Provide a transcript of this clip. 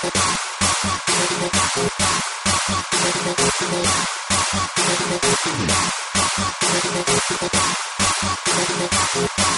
Thank you.